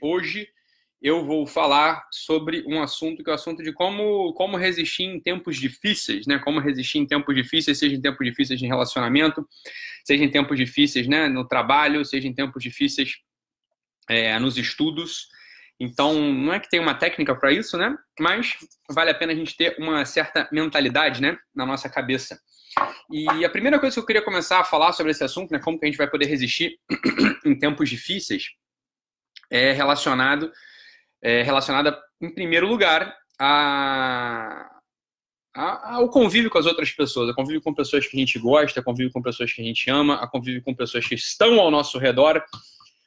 Hoje eu vou falar sobre um assunto que é o assunto de como, como resistir em tempos difíceis, né? Como resistir em tempos difíceis, seja em tempos difíceis de relacionamento, seja em tempos difíceis né, no trabalho, seja em tempos difíceis é, nos estudos. Então, não é que tem uma técnica para isso, né? Mas vale a pena a gente ter uma certa mentalidade, né, na nossa cabeça. E a primeira coisa que eu queria começar a falar sobre esse assunto, né, como que a gente vai poder resistir em tempos difíceis, é relacionado é relacionada, em primeiro lugar, a, a, ao convívio com as outras pessoas, a convívio com pessoas que a gente gosta, a convívio com pessoas que a gente ama, a convívio com pessoas que estão ao nosso redor,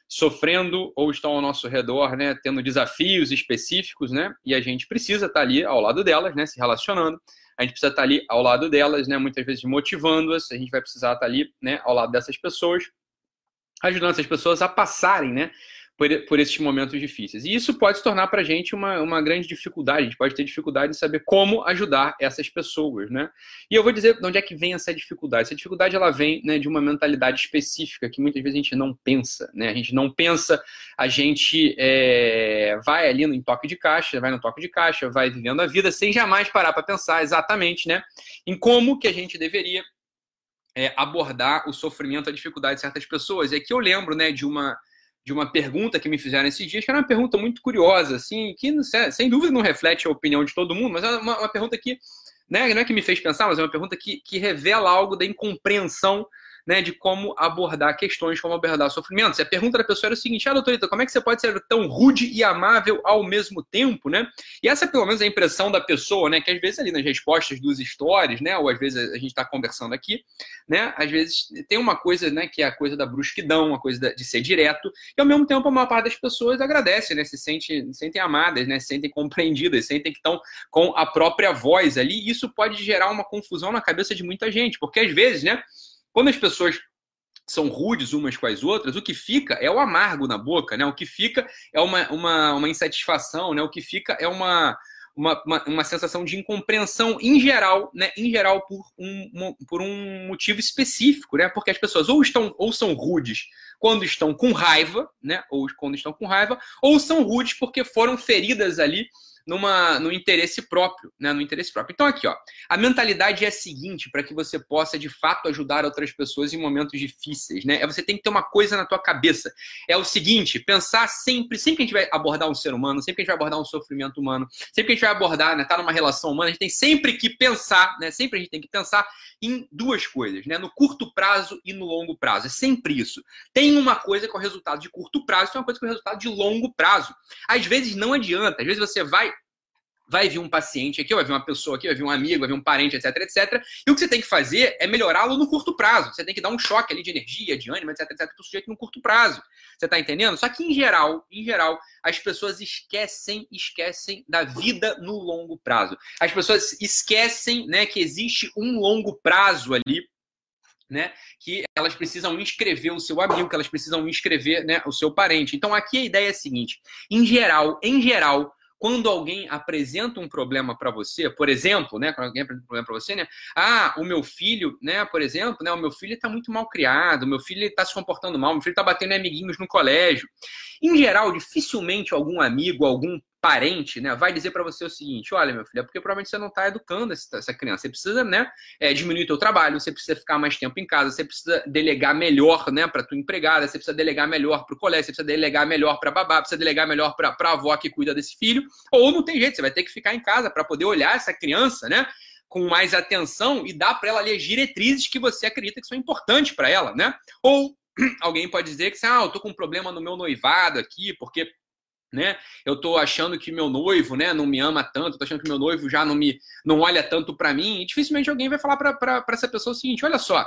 sofrendo ou estão ao nosso redor, né, tendo desafios específicos, né, e a gente precisa estar ali ao lado delas, né, se relacionando. A gente precisa estar ali ao lado delas, né, muitas vezes motivando-as. A gente vai precisar estar ali, né, ao lado dessas pessoas, ajudando essas pessoas a passarem, né, por, por esses momentos difíceis. E isso pode se tornar para a gente uma, uma grande dificuldade, a gente pode ter dificuldade em saber como ajudar essas pessoas, né? E eu vou dizer de onde é que vem essa dificuldade. Essa dificuldade, ela vem né, de uma mentalidade específica que muitas vezes a gente não pensa, né? A gente não pensa, a gente é, vai ali no toque de caixa, vai no toque de caixa, vai vivendo a vida sem jamais parar para pensar exatamente, né? Em como que a gente deveria é, abordar o sofrimento, a dificuldade de certas pessoas. E aqui eu lembro, né, de uma de uma pergunta que me fizeram esses dias, que era uma pergunta muito curiosa, assim, que sem dúvida não reflete a opinião de todo mundo, mas é uma, uma pergunta que né, não é que me fez pensar, mas é uma pergunta que, que revela algo da incompreensão né, de como abordar questões, como abordar sofrimentos. E a pergunta da pessoa era o seguinte: ah, doutorita, como é que você pode ser tão rude e amável ao mesmo tempo, né? E essa, pelo menos, é a impressão da pessoa, né? Que às vezes ali nas respostas dos stories, né? Ou às vezes a gente está conversando aqui, né? Às vezes tem uma coisa, né? Que é a coisa da brusquidão, uma coisa de ser direto, e ao mesmo tempo a maior parte das pessoas agradece, né? Se sente, se sentem amadas, né? Se sentem compreendidas, sentem que estão com a própria voz ali. E isso pode gerar uma confusão na cabeça de muita gente, porque às vezes, né? Quando as pessoas são rudes umas com as outras, o que fica é o amargo na boca, né? O que fica é uma, uma, uma insatisfação, né? O que fica é uma, uma, uma, uma, sensação de incompreensão em geral, né? Em geral, por um, por um motivo específico, né? Porque as pessoas ou estão ou são rudes quando estão com raiva, né? Ou quando estão com raiva, ou são rudes porque foram feridas ali numa, no interesse próprio, né? No interesse próprio. Então, aqui, ó, a mentalidade é a seguinte para que você possa de fato ajudar outras pessoas em momentos difíceis, né? É você tem que ter uma coisa na tua cabeça. É o seguinte: pensar sempre, sempre que a gente vai abordar um ser humano, sempre que a gente vai abordar um sofrimento humano, sempre que a gente vai abordar, né, tá numa relação humana, a gente tem sempre que pensar, né? Sempre a gente tem que pensar em duas coisas, né? No curto prazo e no longo prazo. É sempre isso. Tem uma coisa com é o resultado de curto prazo, tem uma coisa com é o resultado de longo prazo. Às vezes não adianta, às vezes você vai vai vir um paciente aqui, vai vir uma pessoa aqui, vai vir um amigo, vai vir um parente, etc, etc. E o que você tem que fazer é melhorá-lo no curto prazo. Você tem que dar um choque ali de energia, de ânimo, etc, etc, para o sujeito no curto prazo. Você está entendendo? Só que em geral, em geral, as pessoas esquecem, esquecem da vida no longo prazo. As pessoas esquecem, né, que existe um longo prazo ali né, que elas precisam inscrever o seu amigo, que elas precisam inscrever né, o seu parente. Então aqui a ideia é a seguinte: em geral, em geral, quando alguém apresenta um problema para você, por exemplo, né, quando alguém apresenta um problema para você, né, ah, o meu filho, né, por exemplo, né, o meu filho está muito mal criado, o meu filho está se comportando mal, o meu filho está batendo em amiguinhos no colégio. Em geral, dificilmente algum amigo, algum parente, né, vai dizer para você o seguinte: olha, meu filho, é porque provavelmente você não está educando essa criança. Você precisa, né, é, diminuir o trabalho, você precisa ficar mais tempo em casa, você precisa delegar melhor, né, para tua empregada, você precisa delegar melhor para o colégio, você precisa delegar melhor para babá, precisa delegar melhor para a avó que cuida desse filho. Ou não tem jeito, você vai ter que ficar em casa para poder olhar essa criança, né, com mais atenção e dar para ela as diretrizes que você acredita que são importantes para ela, né? Ou alguém pode dizer que, ah, eu tô com um problema no meu noivado aqui, porque né? Eu tô achando que meu noivo, né, não me ama tanto, tô achando que meu noivo já não me não olha tanto para mim, e dificilmente alguém vai falar para essa pessoa o seguinte: olha só,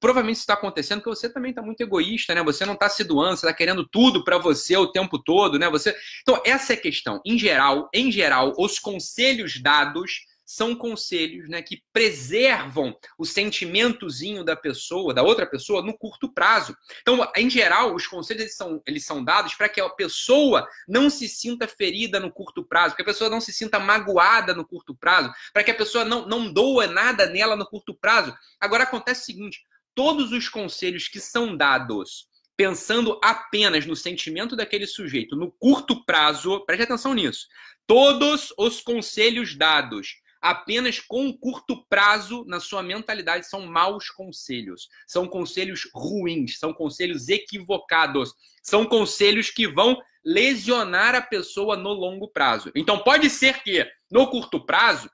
provavelmente está acontecendo porque você também está muito egoísta, né? Você não está se doando, você está querendo tudo para você o tempo todo, né? Você, então essa é a questão. Em geral, em geral, os conselhos dados são conselhos né, que preservam o sentimentozinho da pessoa, da outra pessoa, no curto prazo. Então, em geral, os conselhos eles são, eles são dados para que a pessoa não se sinta ferida no curto prazo, que a pessoa não se sinta magoada no curto prazo, para que a pessoa não, não doa nada nela no curto prazo. Agora acontece o seguinte: todos os conselhos que são dados pensando apenas no sentimento daquele sujeito, no curto prazo, preste atenção nisso. Todos os conselhos dados apenas com curto prazo na sua mentalidade são maus conselhos, são conselhos ruins, são conselhos equivocados, são conselhos que vão lesionar a pessoa no longo prazo. Então pode ser que no curto prazo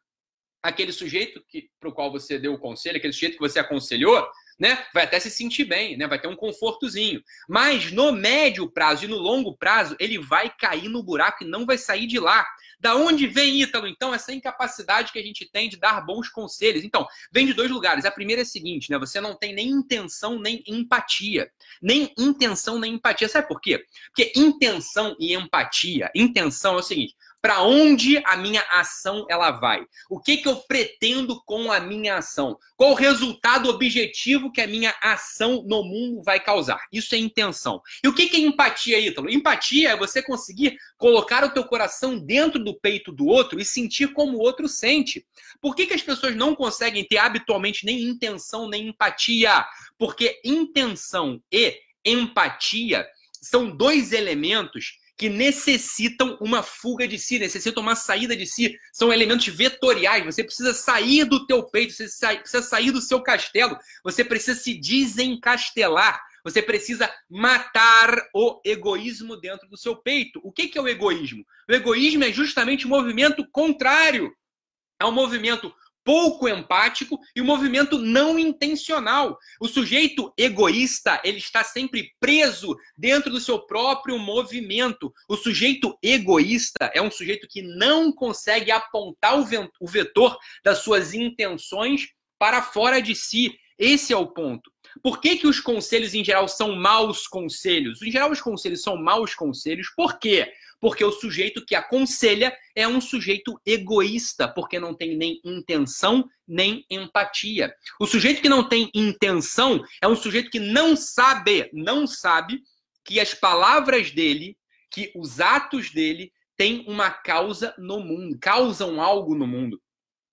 aquele sujeito para o qual você deu o conselho, aquele sujeito que você aconselhou, né, vai até se sentir bem, né, vai ter um confortozinho. Mas no médio prazo e no longo prazo, ele vai cair no buraco e não vai sair de lá. Da onde vem, Ítalo, então, essa incapacidade que a gente tem de dar bons conselhos? Então, vem de dois lugares. A primeira é a seguinte, né? Você não tem nem intenção nem empatia. Nem intenção nem empatia. Sabe por quê? Porque intenção e empatia, intenção é o seguinte: para onde a minha ação ela vai? O que, que eu pretendo com a minha ação? Qual o resultado objetivo que a minha ação no mundo vai causar? Isso é intenção. E o que, que é empatia, Ítalo? Empatia é você conseguir colocar o teu coração dentro do peito do outro e sentir como o outro sente. Por que, que as pessoas não conseguem ter habitualmente nem intenção nem empatia? Porque intenção e empatia são dois elementos que necessitam uma fuga de si, necessitam uma saída de si. São elementos vetoriais. Você precisa sair do teu peito, você precisa sair do seu castelo, você precisa se desencastelar. Você precisa matar o egoísmo dentro do seu peito. O que é o egoísmo? O egoísmo é justamente o movimento contrário. É um movimento pouco empático e o movimento não intencional. O sujeito egoísta, ele está sempre preso dentro do seu próprio movimento. O sujeito egoísta é um sujeito que não consegue apontar o vetor das suas intenções para fora de si. Esse é o ponto. Por que, que os conselhos, em geral, são maus conselhos? Em geral, os conselhos são maus conselhos. Por quê? porque o sujeito que aconselha é um sujeito egoísta, porque não tem nem intenção nem empatia. O sujeito que não tem intenção é um sujeito que não sabe, não sabe que as palavras dele, que os atos dele têm uma causa no mundo, causam algo no mundo.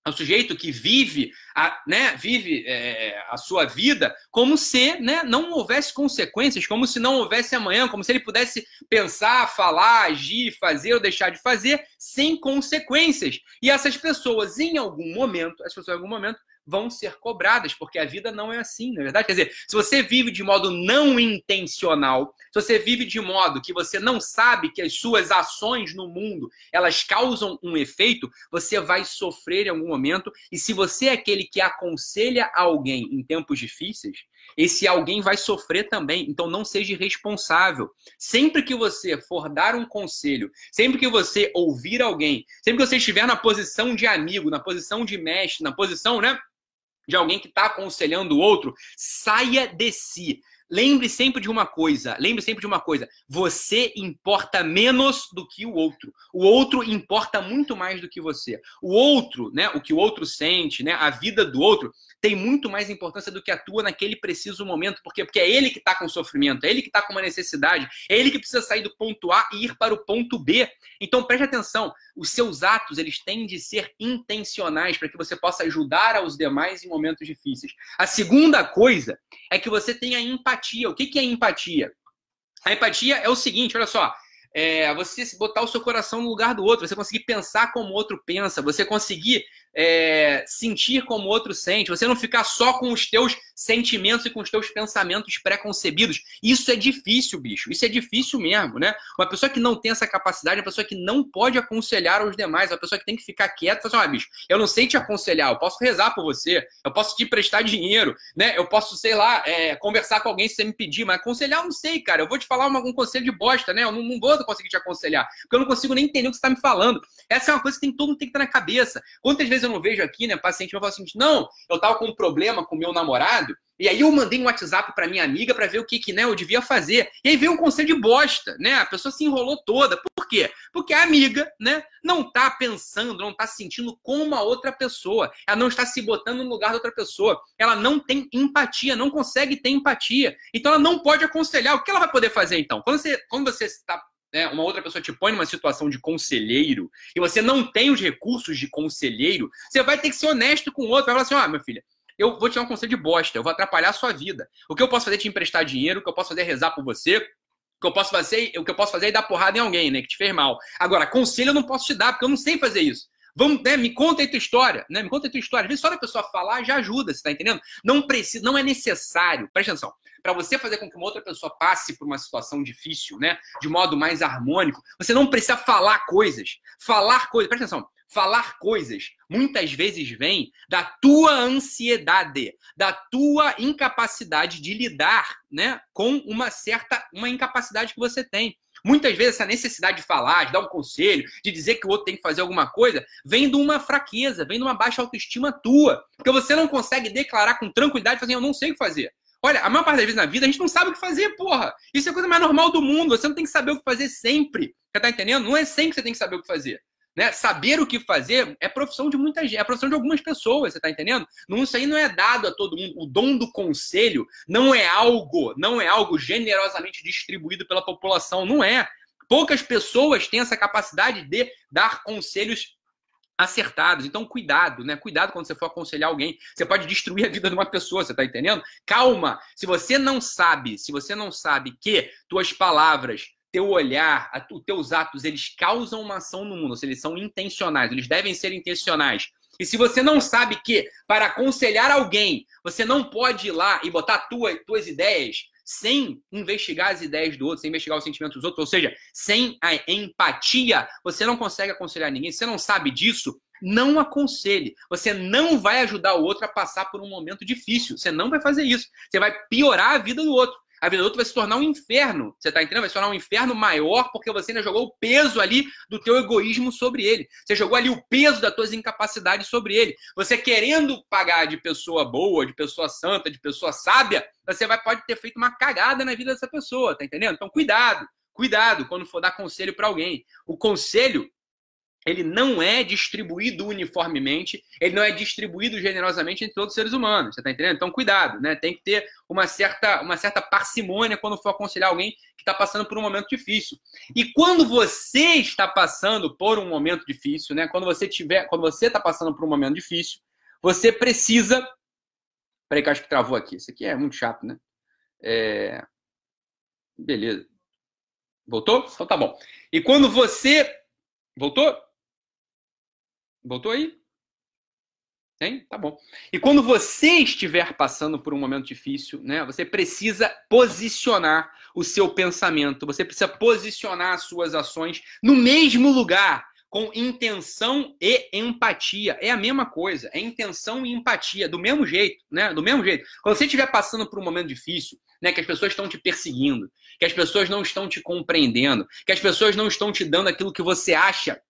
É um sujeito que vive a, né, vive é, a sua vida como se né, não houvesse consequências, como se não houvesse amanhã, como se ele pudesse pensar, falar, agir, fazer ou deixar de fazer sem consequências. E essas pessoas, em algum momento, as pessoas em algum momento vão ser cobradas, porque a vida não é assim, na é verdade. Quer dizer, se você vive de modo não intencional, se você vive de modo que você não sabe que as suas ações no mundo elas causam um efeito, você vai sofrer em algum momento. E se você é aquele que aconselha alguém em tempos difíceis, esse alguém vai sofrer também. Então não seja irresponsável. Sempre que você for dar um conselho, sempre que você ouvir alguém, sempre que você estiver na posição de amigo, na posição de mestre, na posição, né? De alguém que está aconselhando o outro, saia de si. Lembre sempre de uma coisa, lembre sempre de uma coisa, você importa menos do que o outro. O outro importa muito mais do que você. O outro, né, o que o outro sente, né, a vida do outro tem muito mais importância do que a tua naquele preciso momento, porque porque é ele que está com sofrimento, é ele que está com uma necessidade, é ele que precisa sair do ponto A e ir para o ponto B. Então preste atenção, os seus atos eles têm de ser intencionais para que você possa ajudar aos demais em momentos difíceis. A segunda coisa é que você tenha empatia. O que, que é empatia? A empatia é o seguinte, olha só, é você botar o seu coração no lugar do outro, você conseguir pensar como o outro pensa, você conseguir é, sentir como outro sente, você não ficar só com os teus sentimentos e com os teus pensamentos pré-concebidos. Isso é difícil, bicho. Isso é difícil mesmo, né? Uma pessoa que não tem essa capacidade, uma pessoa que não pode aconselhar aos demais, uma pessoa que tem que ficar quieta e falar assim, ah, bicho, eu não sei te aconselhar, eu posso rezar por você, eu posso te prestar dinheiro, né? Eu posso, sei lá, é, conversar com alguém se você me pedir, mas aconselhar eu não sei, cara. Eu vou te falar uma, um conselho de bosta, né? Eu não, não vou conseguir te aconselhar, porque eu não consigo nem entender o que você está me falando. Essa é uma coisa que tem, todo mundo tem que estar na cabeça. Quantas vezes vezes eu não vejo aqui, né? Paciente meu fala assim: não, eu tava com um problema com meu namorado, e aí eu mandei um WhatsApp para minha amiga para ver o que, que né, eu devia fazer. E aí veio um conselho de bosta, né? A pessoa se enrolou toda. Por quê? Porque a amiga, né, não tá pensando, não tá sentindo como a outra pessoa. Ela não está se botando no lugar da outra pessoa. Ela não tem empatia, não consegue ter empatia. Então ela não pode aconselhar. O que ela vai poder fazer então? Quando você, quando você está né, uma outra pessoa te põe numa situação de conselheiro e você não tem os recursos de conselheiro, você vai ter que ser honesto com o outro. Vai falar assim: ó, oh, minha filha, eu vou te dar um conselho de bosta, eu vou atrapalhar a sua vida. O que eu posso fazer é te emprestar dinheiro, o que eu posso fazer é rezar por você, o que eu posso fazer, o que eu posso fazer é dar porrada em alguém, né, que te fez mal. Agora, conselho eu não posso te dar, porque eu não sei fazer isso. Vamos, né, me conta aí tua história, né? Me conta aí tua história. Às vezes só a pessoa falar já ajuda, você tá entendendo? Não precisa, não é necessário. Presta atenção. Para você fazer com que uma outra pessoa passe por uma situação difícil, né, de modo mais harmônico, você não precisa falar coisas. Falar coisas, presta atenção falar coisas muitas vezes vem da tua ansiedade, da tua incapacidade de lidar, né, com uma certa uma incapacidade que você tem. Muitas vezes essa necessidade de falar, de dar um conselho, de dizer que o outro tem que fazer alguma coisa, vem de uma fraqueza, vem de uma baixa autoestima tua, porque você não consegue declarar com tranquilidade, fazer eu não sei o que fazer. Olha, a maior parte das vezes na vida a gente não sabe o que fazer, porra. Isso é a coisa mais normal do mundo. Você não tem que saber o que fazer sempre. Você tá entendendo? Não é sempre que você tem que saber o que fazer. Né? Saber o que fazer é profissão de muita gente, é profissão de algumas pessoas, você está entendendo? Não, isso aí não é dado a todo mundo. O dom do conselho não é algo, não é algo generosamente distribuído pela população, não é. Poucas pessoas têm essa capacidade de dar conselhos acertados. Então, cuidado, né? Cuidado quando você for aconselhar alguém. Você pode destruir a vida de uma pessoa, você tá entendendo? Calma. Se você não sabe, se você não sabe que tuas palavras teu olhar, os teus atos, eles causam uma ação no mundo, ou seja, eles são intencionais, eles devem ser intencionais. E se você não sabe que para aconselhar alguém, você não pode ir lá e botar tua, tuas ideias sem investigar as ideias do outro, sem investigar os sentimentos dos outros, ou seja, sem a empatia, você não consegue aconselhar ninguém. Se você não sabe disso, não aconselhe. Você não vai ajudar o outro a passar por um momento difícil. Você não vai fazer isso. Você vai piorar a vida do outro a vida outro vai se tornar um inferno. Você está entendendo? Vai se tornar um inferno maior porque você ainda jogou o peso ali do teu egoísmo sobre ele. Você jogou ali o peso das tuas incapacidades sobre ele. Você querendo pagar de pessoa boa, de pessoa santa, de pessoa sábia, você vai pode ter feito uma cagada na vida dessa pessoa, tá entendendo? Então cuidado. Cuidado quando for dar conselho para alguém. O conselho ele não é distribuído uniformemente, ele não é distribuído generosamente entre todos os seres humanos, você está entendendo? Então, cuidado, né? Tem que ter uma certa, uma certa parcimônia quando for aconselhar alguém que está passando por um momento difícil. E quando você está passando por um momento difícil, né? Quando você tiver, quando você está passando por um momento difícil, você precisa. Peraí, que acho que travou aqui. Isso aqui é muito chato, né? É... Beleza. Voltou? Então tá bom. E quando você. Voltou? Voltou aí? Tem? Tá bom. E quando você estiver passando por um momento difícil, né, você precisa posicionar o seu pensamento, você precisa posicionar as suas ações no mesmo lugar, com intenção e empatia. É a mesma coisa, é intenção e empatia, do mesmo jeito, né? Do mesmo jeito. Quando você estiver passando por um momento difícil, né, que as pessoas estão te perseguindo, que as pessoas não estão te compreendendo, que as pessoas não estão te dando aquilo que você acha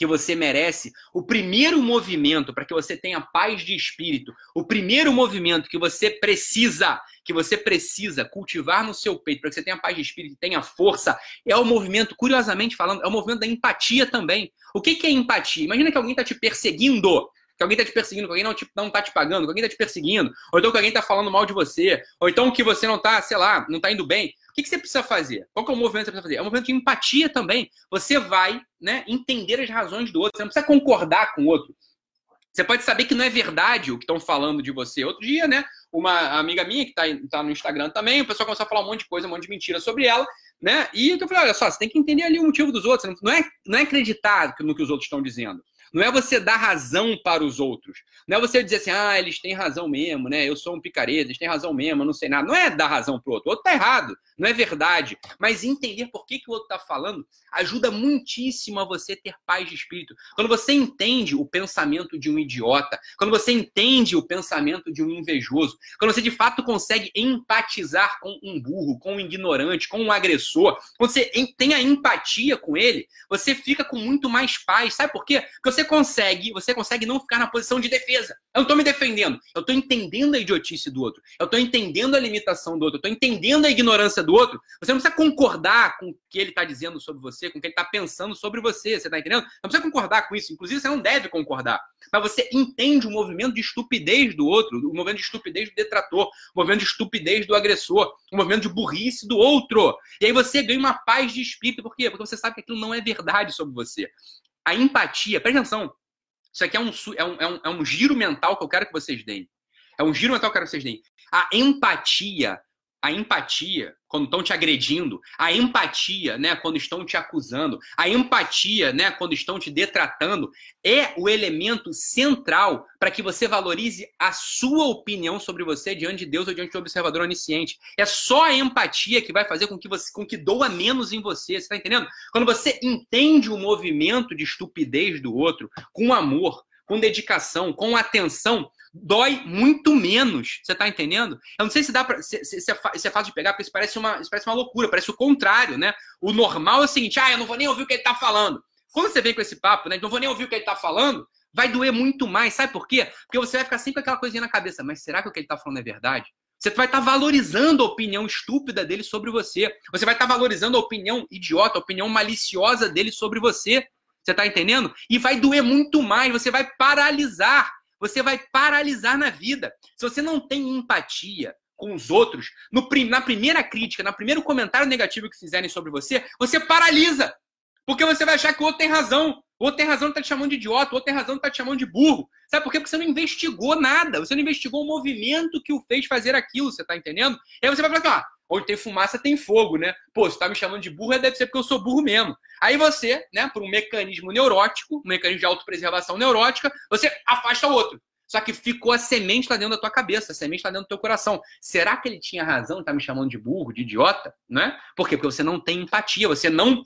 que você merece, o primeiro movimento para que você tenha paz de espírito, o primeiro movimento que você precisa, que você precisa cultivar no seu peito para que você tenha paz de espírito, tenha força, é o movimento, curiosamente falando, é o movimento da empatia também. O que, que é empatia? Imagina que alguém está te perseguindo que alguém está te perseguindo, que alguém não, te, não tá te pagando, que alguém está te perseguindo, ou então que alguém está falando mal de você, ou então que você não está, sei lá, não está indo bem. O que, que, você precisa fazer? Qual é o movimento que você precisa fazer? É um movimento de empatia também. Você vai né, entender as razões do outro. Você não precisa concordar com o outro. Você pode saber que não é verdade o que estão falando de você. Outro dia, né? Uma amiga minha que está tá no Instagram também, o pessoal começou a falar um monte de coisa, um monte de mentira sobre ela, né? E eu falei, olha só, você tem que entender ali o motivo dos outros. Não é, não é acreditar no que os outros estão dizendo. Não é você dar razão para os outros. Não é você dizer assim, ah, eles têm razão mesmo, né? Eu sou um picareta, eles têm razão mesmo, eu não sei nada. Não é dar razão para o outro. O outro tá errado, não é verdade. Mas entender por que, que o outro está falando ajuda muitíssimo a você ter paz de espírito. Quando você entende o pensamento de um idiota, quando você entende o pensamento de um invejoso, quando você de fato consegue empatizar com um burro, com um ignorante, com um agressor, quando você tem a empatia com ele, você fica com muito mais paz. Sabe por quê? Porque você você consegue, você consegue não ficar na posição de defesa. Eu não estou me defendendo, eu estou entendendo a idiotice do outro, eu estou entendendo a limitação do outro, eu estou entendendo a ignorância do outro. Você não precisa concordar com o que ele está dizendo sobre você, com o que ele está pensando sobre você, você está entendendo? Não precisa concordar com isso, inclusive você não deve concordar. Mas você entende o movimento de estupidez do outro, o movimento de estupidez do detrator, o movimento de estupidez do agressor, o movimento de burrice do outro. E aí você ganha uma paz de espírito, por quê? Porque você sabe que aquilo não é verdade sobre você a empatia, presta atenção, isso aqui é um, é um, é um, é um giro mental que eu quero que vocês deem. É um giro mental que eu quero que vocês deem. A empatia a empatia, quando estão te agredindo, a empatia, né, quando estão te acusando, a empatia, né, quando estão te detratando, é o elemento central para que você valorize a sua opinião sobre você diante de Deus ou diante do observador onisciente. É só a empatia que vai fazer com que você com que doa menos em você, você está entendendo? Quando você entende o movimento de estupidez do outro com amor, com dedicação, com atenção, dói muito menos. Você tá entendendo? Eu não sei se dá para se, se, se, é, se, é fácil de pegar, porque isso parece, uma, isso parece uma loucura, parece o contrário, né? O normal é o seguinte: ah, eu não vou nem ouvir o que ele tá falando. Quando você vem com esse papo, né? Não vou nem ouvir o que ele tá falando, vai doer muito mais. Sabe por quê? Porque você vai ficar sempre com aquela coisinha na cabeça. Mas será que o que ele tá falando é verdade? Você vai estar tá valorizando a opinião estúpida dele sobre você. Você vai estar tá valorizando a opinião idiota, a opinião maliciosa dele sobre você. Você está entendendo? E vai doer muito mais. Você vai paralisar você vai paralisar na vida. Se você não tem empatia com os outros, no, na primeira crítica, no primeiro comentário negativo que fizerem sobre você, você paralisa. Porque você vai achar que o outro tem razão. O outro tem razão de tá te chamando de idiota, o outro tem razão de tá te chamando de burro. Sabe por quê? Porque você não investigou nada. Você não investigou o movimento que o fez fazer aquilo, você está entendendo? E aí você vai falar assim, ah, onde tem fumaça tem fogo, né? Pô, você tá me chamando de burro, deve ser porque eu sou burro mesmo. Aí você, né, por um mecanismo neurótico, um mecanismo de autopreservação neurótica, você afasta o outro. Só que ficou a semente lá dentro da tua cabeça, a semente lá dentro do teu coração. Será que ele tinha razão de estar tá me chamando de burro, de idiota? Né? Por quê? Porque você não tem empatia, você não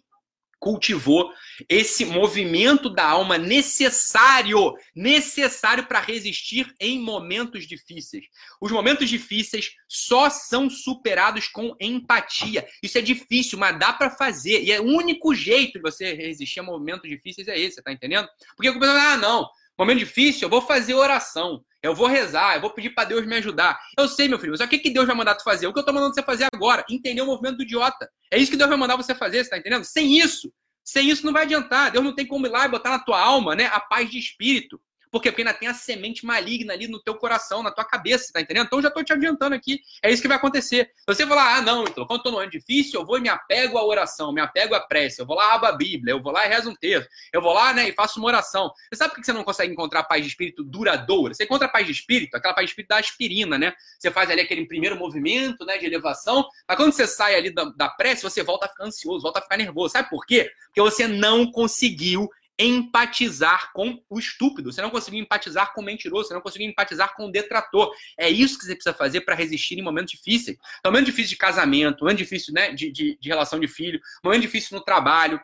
cultivou esse movimento da alma necessário, necessário para resistir em momentos difíceis. Os momentos difíceis só são superados com empatia. Isso é difícil, mas dá para fazer. E é o único jeito de você resistir a momentos difíceis é esse, tá entendendo? Porque o pessoal, ah, não, momento difícil, eu vou fazer oração. Eu vou rezar, eu vou pedir para Deus me ajudar. Eu sei, meu filho, mas o que, que Deus vai mandar tu fazer? O que eu tô mandando você fazer agora? Entender o movimento do idiota. É isso que Deus vai mandar você fazer, você tá entendendo? Sem isso, sem isso não vai adiantar. Deus não tem como ir lá e botar na tua alma, né, a paz de espírito. Por quê? Porque ainda tem a semente maligna ali no teu coração, na tua cabeça, tá entendendo? Então já tô te adiantando aqui. É isso que vai acontecer. Você falar, ah, não, então, quando eu tô no ano difícil, eu vou e me apego à oração, me apego à prece, eu vou lá, abro a Bíblia, eu vou lá e rezo um texto, eu vou lá, né, e faço uma oração. Você sabe por que você não consegue encontrar paz de espírito duradoura? Você encontra paz de espírito, aquela paz de espírito da aspirina, né? Você faz ali aquele primeiro movimento, né, de elevação, mas quando você sai ali da, da prece, você volta a ficar ansioso, volta a ficar nervoso. Sabe por quê? Porque você não conseguiu empatizar com o estúpido, você não conseguiu empatizar com o mentiroso, você não conseguiu empatizar com o detrator. É isso que você precisa fazer para resistir em momentos difíceis. Então, momento difícil de casamento, momento difícil né, de, de, de relação de filho, momento difícil no trabalho,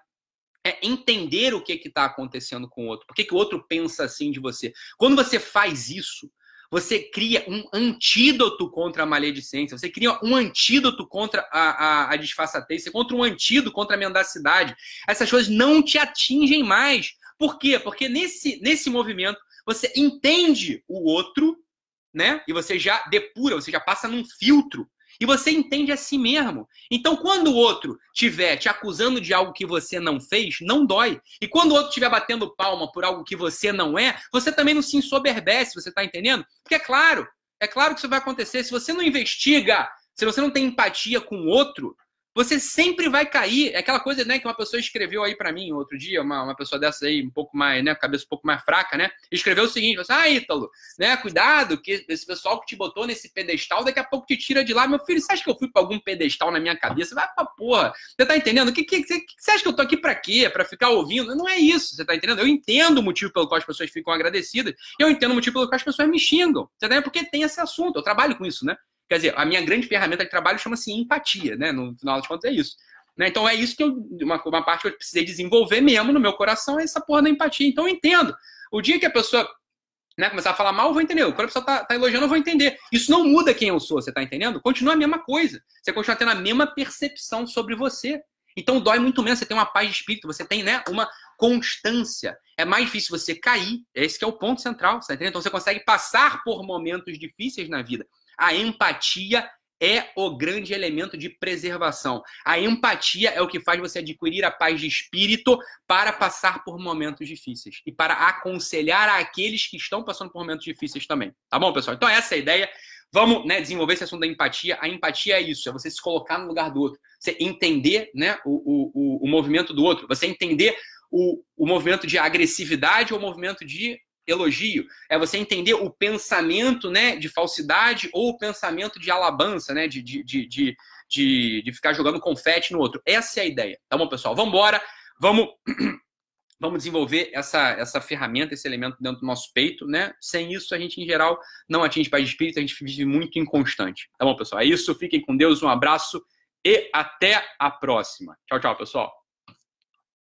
é entender o que está acontecendo com o outro. Por que, que o outro pensa assim de você? Quando você faz isso, você cria um antídoto contra a maledicência, você cria um antídoto contra a, a, a disfarçatez, você contra um antídoto contra a mendacidade. Essas coisas não te atingem mais. Por quê? Porque nesse, nesse movimento você entende o outro, né? E você já depura, você já passa num filtro e você entende a si mesmo. Então, quando o outro estiver te acusando de algo que você não fez, não dói. E quando o outro estiver batendo palma por algo que você não é, você também não se ensoberbece, você está entendendo? Porque é claro, é claro que isso vai acontecer. Se você não investiga, se você não tem empatia com o outro, você sempre vai cair. É aquela coisa, né, que uma pessoa escreveu aí para mim outro dia, uma, uma pessoa dessa aí, um pouco mais, né, cabeça um pouco mais fraca, né, escreveu o seguinte, assim, ah, Ítalo, né, cuidado, que esse pessoal que te botou nesse pedestal, daqui a pouco te tira de lá. Meu filho, você acha que eu fui para algum pedestal na minha cabeça? Vai pra porra. Você tá entendendo? O que, que, que, você acha que eu tô aqui para quê? Para ficar ouvindo? Não é isso, você tá entendendo? Eu entendo o motivo pelo qual as pessoas ficam agradecidas, eu entendo o motivo pelo qual as pessoas me xingam, você tá entendendo? Porque tem esse assunto, eu trabalho com isso, né? Quer dizer, a minha grande ferramenta de trabalho chama-se empatia, né? No final das contas é isso. Né? Então é isso que eu, uma, uma parte que eu precisei desenvolver mesmo no meu coração é essa porra da empatia. Então eu entendo. O dia que a pessoa né, começar a falar mal, eu vou entender. Quando a pessoa tá, tá, elogiando, eu vou entender. Isso não muda quem eu sou, você tá entendendo? Continua a mesma coisa. Você continua tendo a mesma percepção sobre você. Então dói muito menos, você tem uma paz de espírito, você tem né, uma constância. É mais difícil você cair, esse que é o ponto central, você tá entendendo? Então você consegue passar por momentos difíceis na vida a empatia é o grande elemento de preservação. A empatia é o que faz você adquirir a paz de espírito para passar por momentos difíceis e para aconselhar aqueles que estão passando por momentos difíceis também. Tá bom, pessoal? Então, essa é a ideia. Vamos né, desenvolver esse assunto da empatia. A empatia é isso, é você se colocar no lugar do outro, você entender né, o, o, o movimento do outro, você entender o, o movimento de agressividade ou o movimento de elogio, é você entender o pensamento né, de falsidade ou o pensamento de alabança, né, de, de, de, de, de, ficar jogando confete no outro. Essa é a ideia. Tá bom, pessoal? Vamos embora. Vamos vamos desenvolver essa, essa ferramenta, esse elemento dentro do nosso peito, né? Sem isso, a gente, em geral, não atinge paz de espírito, a gente vive muito inconstante. Tá bom, pessoal? É isso, fiquem com Deus, um abraço e até a próxima. Tchau, tchau, pessoal.